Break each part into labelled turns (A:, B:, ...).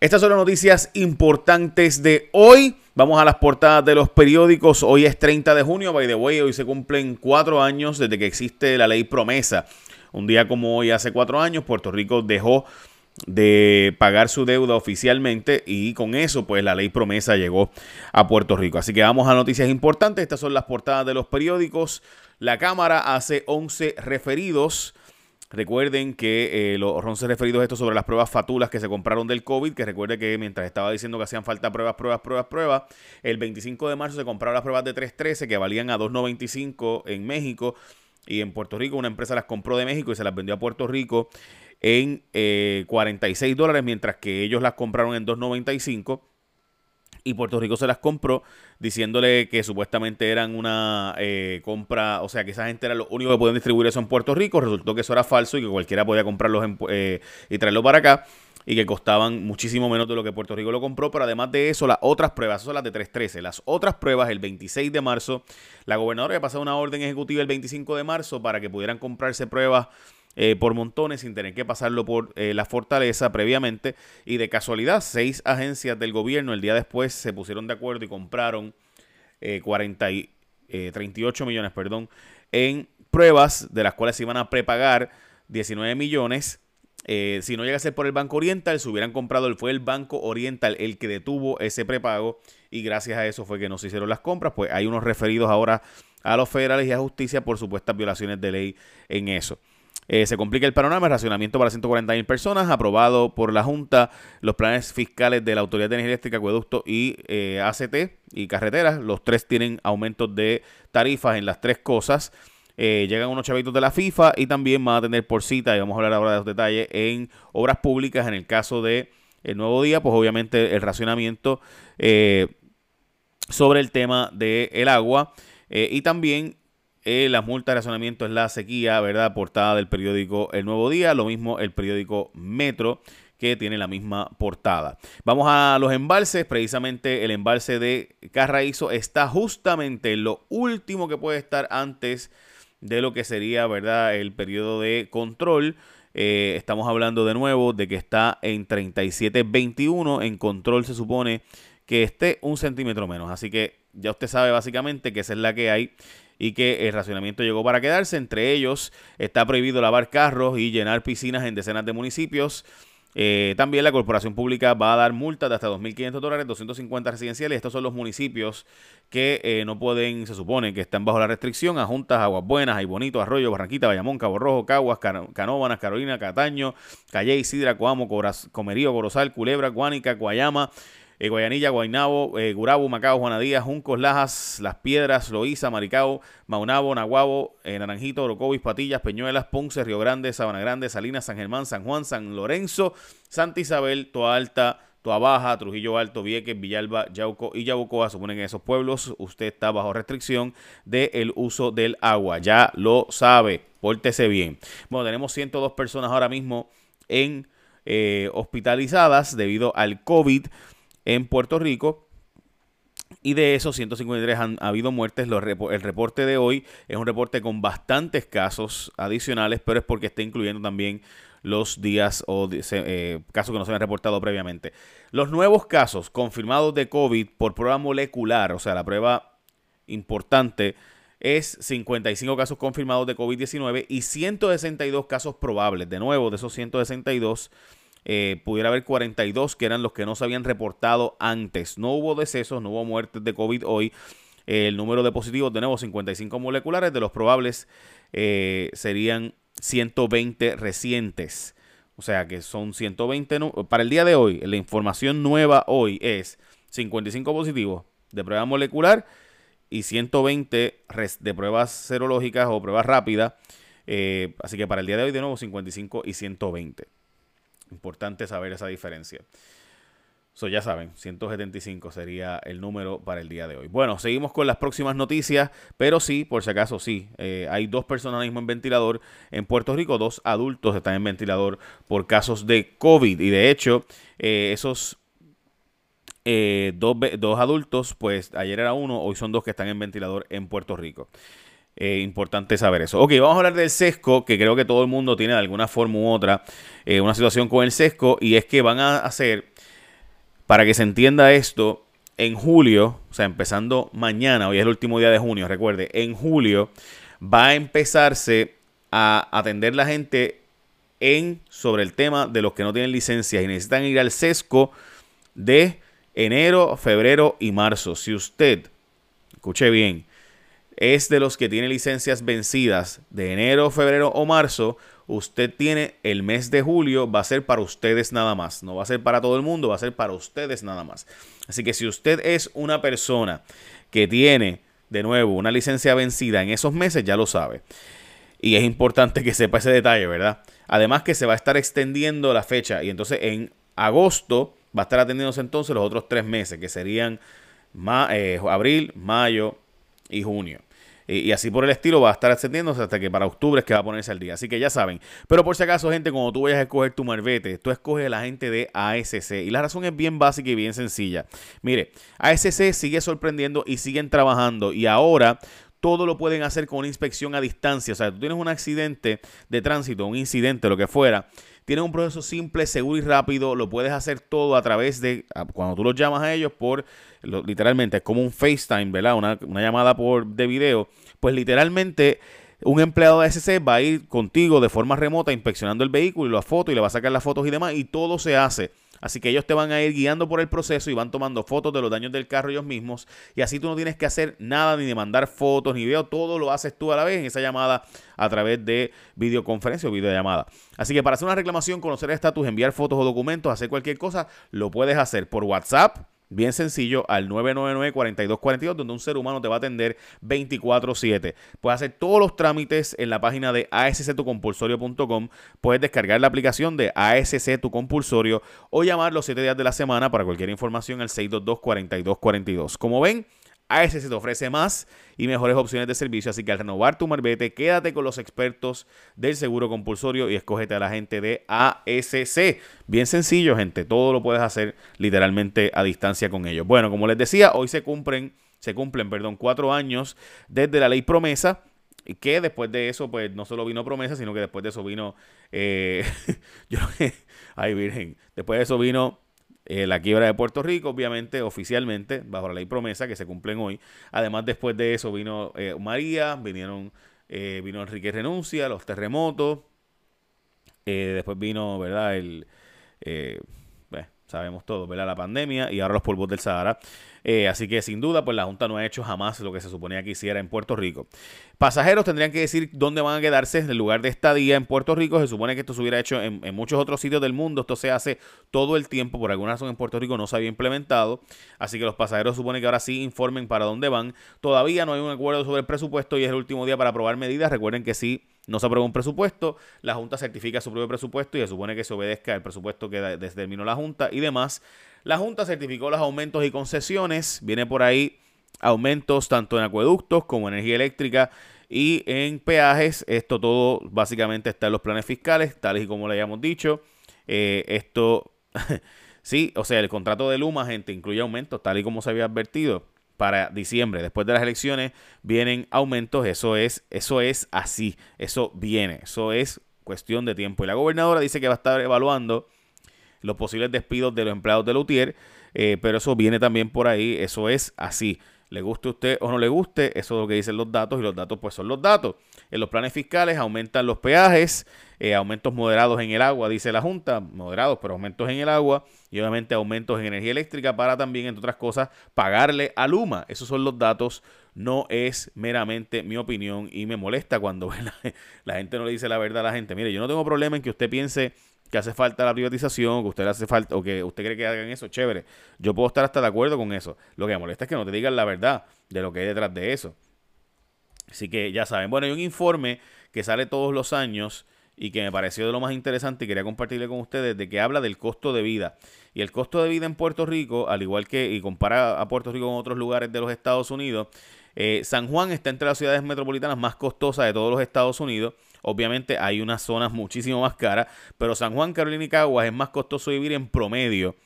A: Estas son las noticias importantes de hoy. Vamos a las portadas de los periódicos. Hoy es 30 de junio, by the way. Hoy se cumplen cuatro años desde que existe la ley promesa. Un día como hoy, hace cuatro años, Puerto Rico dejó de pagar su deuda oficialmente y con eso pues la ley promesa llegó a Puerto Rico. Así que vamos a noticias importantes. Estas son las portadas de los periódicos. La Cámara hace 11 referidos Recuerden que eh, los 11 referidos estos sobre las pruebas fatulas que se compraron del COVID, que recuerde que mientras estaba diciendo que hacían falta pruebas, pruebas, pruebas, pruebas, el 25 de marzo se compraron las pruebas de 313 que valían a 2.95 en México y en Puerto Rico. Una empresa las compró de México y se las vendió a Puerto Rico en 46 eh, dólares, mientras que ellos las compraron en 2.95 y Puerto Rico se las compró diciéndole que supuestamente eran una eh, compra, o sea, que esa gente era lo único que podían distribuir eso en Puerto Rico. Resultó que eso era falso y que cualquiera podía comprarlos eh, y traerlo para acá y que costaban muchísimo menos de lo que Puerto Rico lo compró, pero además de eso, las otras pruebas, son las de 313, las otras pruebas el 26 de marzo, la gobernadora había pasado una orden ejecutiva el 25 de marzo para que pudieran comprarse pruebas eh, por montones sin tener que pasarlo por eh, la fortaleza previamente. Y de casualidad, seis agencias del gobierno el día después se pusieron de acuerdo y compraron 40 eh, 38 millones perdón, en pruebas de las cuales se iban a prepagar 19 millones. si no llega a ser por el Banco Oriental, se hubieran comprado, fue el Banco Oriental el que detuvo ese prepago y gracias a eso fue que no se hicieron las compras. Pues hay unos referidos ahora a los federales y a justicia por supuestas violaciones de ley en eso. Eh, se complica el panorama, el racionamiento para 140.000 personas, aprobado por la Junta los planes fiscales de la Autoridad de Energía Eléctrica, Acueducto y eh, ACT y Carreteras. Los tres tienen aumentos de tarifas en las tres cosas. Eh, llegan unos chavitos de la FIFA y también van a tener por cita, y vamos a hablar ahora de los detalles, en obras públicas. En el caso de el nuevo día, pues obviamente el racionamiento sobre el tema del agua. y también eh, la multa de razonamiento es la sequía, ¿verdad? Portada del periódico El Nuevo Día, lo mismo el periódico Metro que tiene la misma portada. Vamos a los embalses, precisamente el embalse de Carraízo está justamente lo último que puede estar antes de lo que sería, ¿verdad? El periodo de control. Eh, estamos hablando de nuevo de que está en 37.21. En control se supone que esté un centímetro menos. Así que ya usted sabe básicamente que esa es la que hay y que el racionamiento llegó para quedarse. Entre ellos está prohibido lavar carros y llenar piscinas en decenas de municipios. Eh, también la corporación pública va a dar multas de hasta 2.500 dólares, 250 residenciales. Estos son los municipios que eh, no pueden, se supone que están bajo la restricción. A Juntas, Aguas Buenas, Hay Bonito, Arroyo, Barranquita, Bayamón, Cabo Rojo, Caguas, Canóbanas, Carolina, Cataño, Calle, Sidra, Coamo, Comerío, Corozal, Culebra, Guánica, Guayama, eh, Guayanilla, Guaynabo, eh, Gurabo, Macao, Juanadías, Juncos, Lajas, Las Piedras, Loíza, Maricao, Maunabo, Naguabo, eh, Naranjito, Orocovis, Patillas, Peñuelas, Ponce, Río Grande, Sabana Grande, Salinas, San Germán, San Juan, San Lorenzo, Santa Isabel, Toa Alta, Toa Baja, Trujillo Alto, Vieques, Villalba, Yauco y Yabucoa. Suponen en esos pueblos usted está bajo restricción del uso del agua. Ya lo sabe, pórtese bien. Bueno, tenemos 102 personas ahora mismo en hospitalizadas debido al COVID en Puerto Rico. Y de esos 153 han habido muertes. el reporte de hoy es un reporte con bastantes casos adicionales, pero es porque está incluyendo también los días o eh, casos que no se habían reportado previamente. Los nuevos casos confirmados de COVID por prueba molecular, o sea, la prueba importante, es 55 casos confirmados de COVID-19 y 162 casos probables. De nuevo, de esos 162 eh, pudiera haber 42 que eran los que no se habían reportado antes. No hubo decesos, no hubo muertes de COVID hoy. el número de positivos, de nuevo, 55 moleculares. De los probables eh, serían 120 recientes. O sea que son 120. Para el día de hoy, la información nueva hoy es 55 positivos de prueba molecular y 120 de pruebas serológicas o pruebas rápidas. Eh, así que para el día de hoy, de nuevo, 55 y 120. Importante saber esa diferencia. So, ya saben, 175 sería el número para el día de hoy. Bueno, seguimos con las próximas noticias, pero sí, por si acaso, sí, eh, hay dos personas mismo en ventilador en Puerto Rico, dos adultos están en ventilador por casos de COVID. Y de hecho, eh, esos eh, dos, dos adultos, pues ayer era uno, hoy son dos que están en ventilador en Puerto Rico. Eh, importante saber eso. Ok, vamos a hablar del sesco, que creo que todo el mundo tiene de alguna forma u otra eh, una situación con el sesco, y es que van a hacer para que se entienda esto, en julio, o sea, empezando mañana, hoy es el último día de junio, recuerde, en julio va a empezarse a atender la gente en sobre el tema de los que no tienen licencia y necesitan ir al sesco de enero, febrero y marzo. Si usted, escuche bien, es de los que tiene licencias vencidas de enero, febrero o marzo, usted tiene el mes de julio, va a ser para ustedes nada más. No va a ser para todo el mundo, va a ser para ustedes nada más. Así que si usted es una persona que tiene, de nuevo, una licencia vencida en esos meses, ya lo sabe. Y es importante que sepa ese detalle, ¿verdad? Además que se va a estar extendiendo la fecha y entonces en agosto va a estar atendiéndose entonces los otros tres meses, que serían eh, abril, mayo y junio. Y, así por el estilo va a estar ascendiéndose hasta que para octubre es que va a ponerse al día. Así que ya saben. Pero por si acaso, gente, cuando tú vayas a escoger tu marbete, tú escoges a la gente de ASC. Y la razón es bien básica y bien sencilla. Mire, ASC sigue sorprendiendo y siguen trabajando. Y ahora todo lo pueden hacer con una inspección a distancia. O sea, tú tienes un accidente de tránsito, un incidente, lo que fuera. Tienes un proceso simple, seguro y rápido. Lo puedes hacer todo a través de, cuando tú los llamas a ellos por, literalmente, es como un FaceTime, ¿verdad? Una, una llamada por, de video. Pues literalmente un empleado de SC va a ir contigo de forma remota inspeccionando el vehículo y la foto y le va a sacar las fotos y demás y todo se hace Así que ellos te van a ir guiando por el proceso y van tomando fotos de los daños del carro ellos mismos. Y así tú no tienes que hacer nada, ni de mandar fotos, ni video. Todo lo haces tú a la vez en esa llamada a través de videoconferencia o videollamada. Así que para hacer una reclamación, conocer el estatus, enviar fotos o documentos, hacer cualquier cosa, lo puedes hacer por WhatsApp Bien sencillo, al 999-4242, donde un ser humano te va a atender 24-7. Puedes hacer todos los trámites en la página de asctucompulsorio.com. Puedes descargar la aplicación de ASC Tu Compulsorio o llamar los 7 días de la semana para cualquier información al 622-4242. Como ven, ASC te ofrece más y mejores opciones de servicio, así que al renovar tu marbete, quédate con los expertos del seguro compulsorio y escógete a la gente de ASC. Bien sencillo, gente, todo lo puedes hacer literalmente a distancia con ellos. Bueno, como les decía, hoy se cumplen, se cumplen, perdón, cuatro años desde la ley promesa que después de eso, pues no solo vino promesa, sino que después de eso vino, eh, yo, ay virgen, después de eso vino eh, la quiebra de Puerto Rico, obviamente, oficialmente, bajo la ley promesa que se cumplen hoy. Además, después de eso vino eh, María, vinieron, eh, vino Enrique Renuncia, los terremotos. después vino, ¿verdad? El, sabemos todo, ¿verdad? La pandemia y ahora los polvos del Sahara. Eh, así que sin duda, pues la Junta no ha hecho jamás lo que se suponía que hiciera en Puerto Rico. Pasajeros tendrían que decir dónde van a quedarse en el lugar de estadía en Puerto Rico. Se supone que esto se hubiera hecho en, muchos otros sitios del mundo. Esto se hace todo el tiempo. Por alguna razón en Puerto Rico no se había implementado. Así que los pasajeros supone que ahora sí informen para dónde van. Todavía no hay un acuerdo sobre el presupuesto y es el último día para aprobar medidas. Recuerden que sí no se aprueba un presupuesto, la Junta certifica su propio presupuesto y se supone que se obedezca el presupuesto que determinó la Junta y demás. La Junta certificó los aumentos y concesiones. Viene por ahí aumentos tanto en acueductos como en energía eléctrica y en peajes. Esto todo básicamente está en los planes fiscales, tales y como le hayamos dicho. Eh, esto, sí, o sea, el contrato de Luma, gente, incluye aumentos, tal y como se había advertido para diciembre. Después de las elecciones vienen aumentos. Eso es, eso es así. Eso viene. Eso es cuestión de tiempo. Y la gobernadora dice que va a estar evaluando los posibles despidos de los empleados de Lutier, eh, pero eso viene también por ahí, eso es así. Le guste a usted o no le guste, eso es lo que dicen los datos y los datos pues son los datos. En los planes fiscales aumentan los peajes, eh, aumentos moderados en el agua, dice la Junta, moderados, pero aumentos en el agua y obviamente aumentos en energía eléctrica para también, entre otras cosas, pagarle a Luma. Esos son los datos, no es meramente mi opinión y me molesta cuando la, la gente no le dice la verdad a la gente. Mire, yo no tengo problema en que usted piense que hace falta la privatización, que usted hace falta, o que usted cree que hagan eso, chévere. Yo puedo estar hasta de acuerdo con eso. Lo que me molesta es que no te digan la verdad de lo que hay detrás de eso. Así que ya saben. Bueno, hay un informe que sale todos los años y que me pareció de lo más interesante y quería compartirle con ustedes de que habla del costo de vida. Y el costo de vida en Puerto Rico, al igual que y compara a Puerto Rico con otros lugares de los Estados Unidos, eh, San Juan está entre las ciudades metropolitanas más costosas de todos los Estados Unidos. Obviamente hay unas zonas muchísimo más caras, pero San Juan, Carolina y Caguas es más costoso vivir en promedio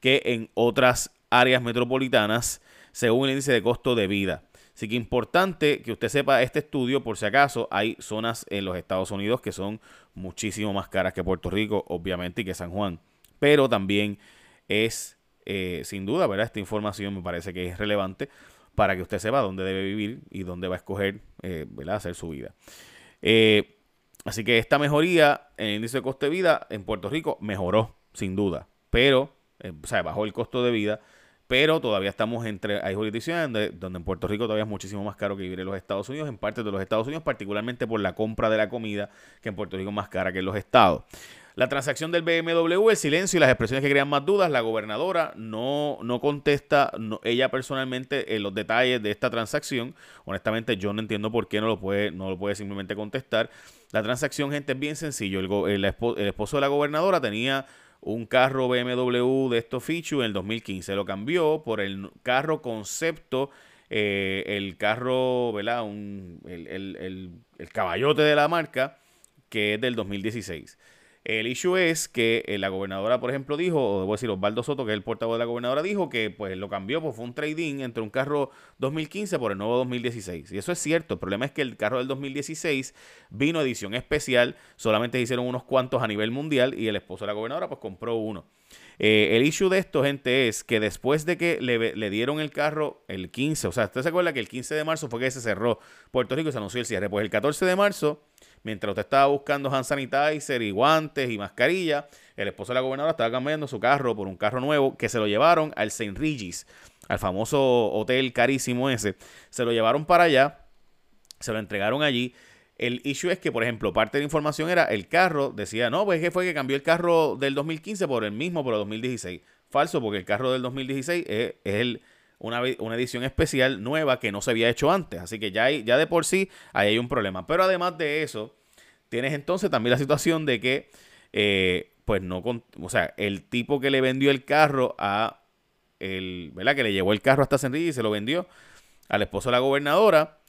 A: que en otras áreas metropolitanas según el índice de costo de vida. Así que importante que usted sepa este estudio, por si acaso, hay zonas en los Estados Unidos que son muchísimo más caras que Puerto Rico, obviamente, y que San Juan. Pero también es eh, sin duda, ¿verdad? Esta información me parece que es relevante para que usted sepa dónde debe vivir y dónde va a escoger, eh, ¿verdad? Hacer su vida. Eh, así que esta mejoría en el índice de coste de vida en Puerto Rico mejoró, sin duda, pero, o sea, bajó el costo de vida, pero todavía estamos entre, hay jurisdicciones donde, donde, en Puerto Rico todavía es muchísimo más caro que vivir en los Estados Unidos, en parte de los Estados Unidos, particularmente por la compra de la comida, que en Puerto Rico es más cara que en los estados. La transacción del BMW, el silencio y las expresiones que crean más dudas, la gobernadora no, no contesta ella personalmente en los detalles de esta transacción. Honestamente, yo no entiendo por qué no lo puede, no lo puede simplemente contestar. La transacción, gente, es bien sencillo. El, esposo, de la gobernadora tenía un carro BMW de estos features en el 2015. Lo cambió por el carro concepto, eh, el carro, ¿verdad? Un, el, el caballote de la marca, que es del 2016. El issue es que eh, la gobernadora, por ejemplo, dijo, o debo decir, Osvaldo Soto, que es el portavoz de la gobernadora, dijo que pues lo cambió, pues fue un trading entre un carro 2015 por el nuevo 2016. Y eso es cierto. El problema es que el carro del 2016 vino edición especial, solamente hicieron unos cuantos a nivel mundial y el esposo de la gobernadora pues compró uno. Eh, el issue de esto, gente, es que después de que le, le, dieron el carro el 15, o sea, usted se acuerda que el 15 de marzo fue que se cerró Puerto Rico y se anunció el cierre. Pues el 14 de marzo Mientras usted estaba buscando hand sanitizer y guantes y mascarilla, el esposo de la gobernadora estaba cambiando su carro por un carro nuevo que se lo llevaron al St. Regis, al famoso hotel carísimo ese. Se lo llevaron para allá, se lo entregaron allí. El issue es que, por ejemplo, parte de la información era el carro, decía, no, pues que fue que cambió el carro del 2015 por el mismo, por el 2016. Falso, porque el carro del 2016 es, el, una, una, edición especial nueva que no se había hecho antes. Así que ya, hay, ya de por sí ahí hay un problema. Pero además de eso, tienes entonces también la situación de que, eh, pues no, o sea, el tipo que le vendió el carro a el, ¿verdad? Que le llevó el carro hasta Senrillo y se lo vendió al esposo de la gobernadora.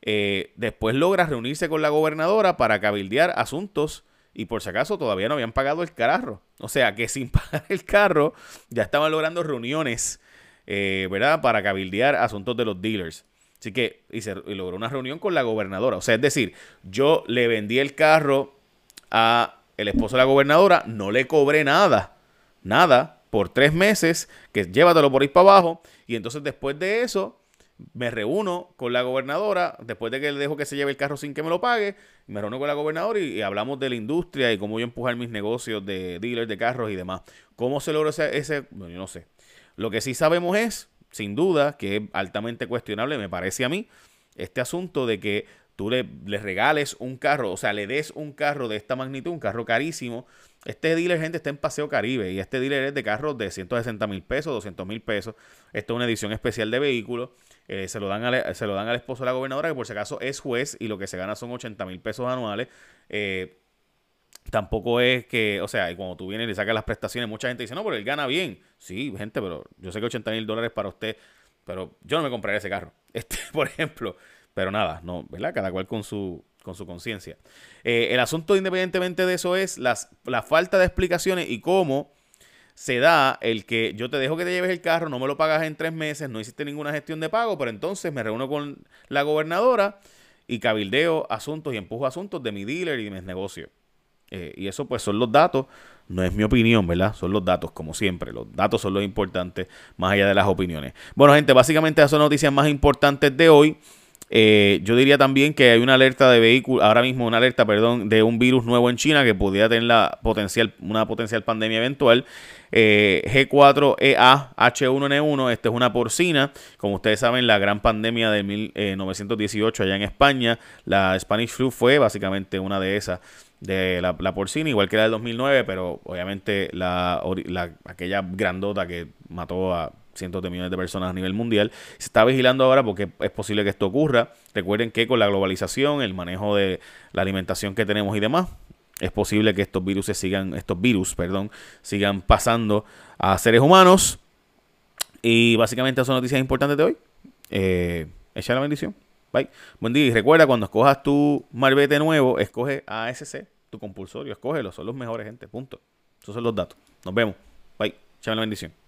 A: Eh, después logra reunirse con la gobernadora para cabildear asuntos y por si acaso todavía no habían pagado el carro. O sea que sin pagar el carro ya estaban logrando reuniones eh, ¿verdad? Para cabildear asuntos de los dealers. Así que y logró una reunión con la gobernadora. O sea, es decir, yo le vendí el carro a el esposo de la gobernadora, no le cobré nada, nada, por tres meses, que llévatelo por ahí para abajo. Y entonces después de eso, me reúno con la gobernadora, después de que le dejo que se lleve el carro sin que me lo pague, me reúno con la gobernadora y, hablamos de la industria y cómo yo empujar mis negocios de dealers de carros y demás. ¿Cómo se logró ese, ese bueno, yo no sé. Lo que sí sabemos es, sin duda, que es altamente cuestionable, me parece a mí, este asunto de que tú le, regales un carro, o sea, le des un carro de esta magnitud, un carro carísimo. Este dealer, gente, está en Paseo Caribe y este dealer es de carros de 160 mil pesos, 200 mil pesos. Esto es una edición especial de vehículos. Eh, se, lo dan al, se lo dan al esposo de la gobernadora, que por si acaso es juez y lo que se gana son 80 mil pesos anuales. Eh, Tampoco es que, o sea, cuando tú vienes y le sacas las prestaciones, mucha gente dice, no, pero él gana bien. Sí, gente, pero yo sé que 80 mil dólares para usted, pero yo no me compraría ese carro, este, por ejemplo. Pero nada, no, ¿verdad? Cada cual con su con su conciencia. Eh, el asunto, independientemente de eso, es las, la falta de explicaciones y cómo se da el que yo te dejo que te lleves el carro, no me lo pagas en tres meses, no hiciste ninguna gestión de pago, pero entonces me reúno con la gobernadora y cabildeo asuntos y empujo asuntos de mi dealer y de mis negocios. Eh, y eso pues son los datos, no es mi opinión, ¿verdad? Son los datos, como siempre. Los datos son los importantes, más allá de las opiniones. Bueno, gente, básicamente esas son noticias más importantes de hoy. Eh, yo diría también que hay una alerta de vehículo, ahora mismo una alerta, perdón, de un virus nuevo en China que podría tener la potencial, una potencial pandemia eventual. G4EA H1N1, esta es una porcina, como ustedes saben, la gran pandemia de 1918 allá en España, la Spanish flu fue básicamente una de esas de la, porcina, igual que la del 2009, pero obviamente la, aquella grandota que mató a cientos de millones de personas a nivel mundial. Se está vigilando ahora porque es posible que esto ocurra. Recuerden que con la globalización, el manejo de la alimentación que tenemos y demás, es posible que estos virus sigan, estos virus, perdón, sigan pasando a seres humanos. Y básicamente esas son noticias importantes de hoy. Eh, echa la bendición. Bye. Buen día. Y recuerda, cuando escojas tu marbete nuevo, escoge ASC, tu compulsorio. Escógelo. Son los mejores, gente. Punto. Esos son los datos. Nos vemos. Bye. Chao la bendición.